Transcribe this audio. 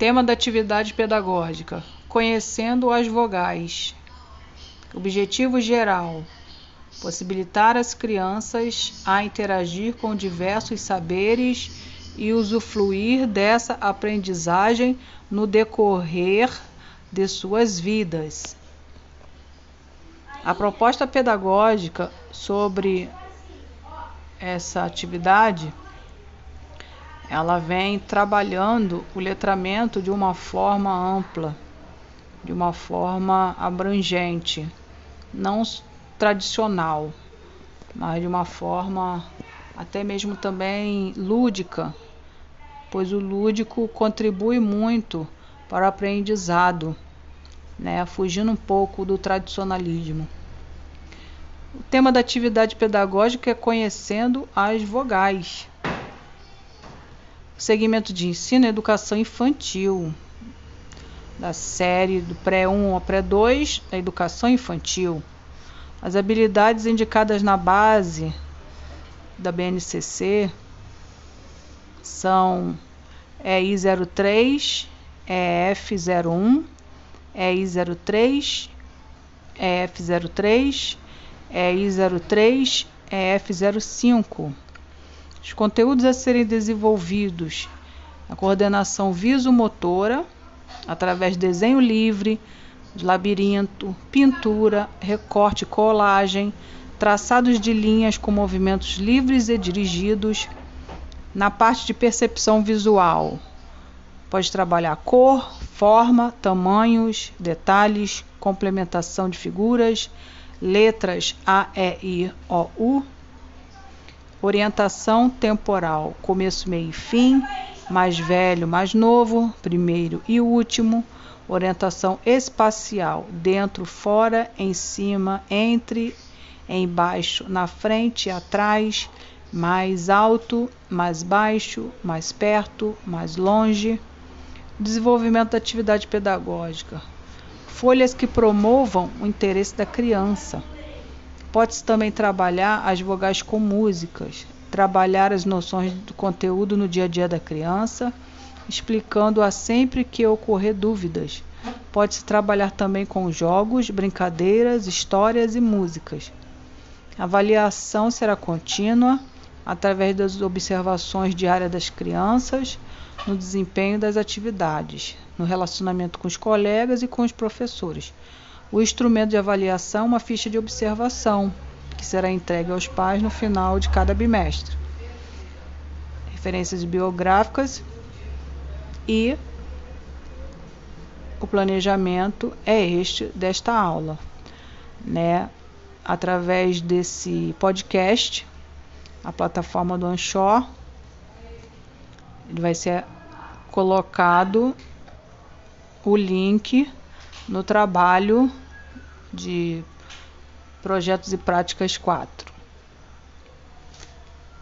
Tema da atividade pedagógica: Conhecendo as vogais. Objetivo geral: possibilitar às crianças a interagir com diversos saberes e usufruir dessa aprendizagem no decorrer de suas vidas. A proposta pedagógica sobre essa atividade ela vem trabalhando o letramento de uma forma ampla, de uma forma abrangente, não tradicional, mas de uma forma até mesmo também lúdica, pois o lúdico contribui muito para o aprendizado, né, fugindo um pouco do tradicionalismo. O tema da atividade pedagógica é conhecendo as vogais segmento de ensino e educação infantil, da série do pré-1 ao pré-2, da educação infantil. As habilidades indicadas na base da BNCC são EI03, EF01, EI03, EF03, EI03, EF05. Os conteúdos a serem desenvolvidos: a coordenação visomotora, através de desenho livre, labirinto, pintura, recorte colagem, traçados de linhas com movimentos livres e dirigidos. Na parte de percepção visual, pode trabalhar cor, forma, tamanhos, detalhes, complementação de figuras, letras A, E, I, O, U Orientação temporal: começo, meio e fim, mais velho, mais novo, primeiro e último. Orientação espacial: dentro, fora, em cima, entre, embaixo, na frente atrás, mais alto, mais baixo, mais perto, mais longe. Desenvolvimento da atividade pedagógica: folhas que promovam o interesse da criança Pode-se também trabalhar as vogais com músicas, trabalhar as noções do conteúdo no dia a dia da criança, explicando-a sempre que ocorrer dúvidas. Pode-se trabalhar também com jogos, brincadeiras, histórias e músicas. A avaliação será contínua, através das observações diárias das crianças, no desempenho das atividades, no relacionamento com os colegas e com os professores. O instrumento de avaliação uma ficha de observação, que será entregue aos pais no final de cada bimestre. Referências biográficas e o planejamento é este desta aula, né? Através desse podcast, a plataforma do Anchor, ele vai ser colocado o link no trabalho de projetos e práticas 4.